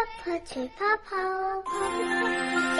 泡泡吹泡泡，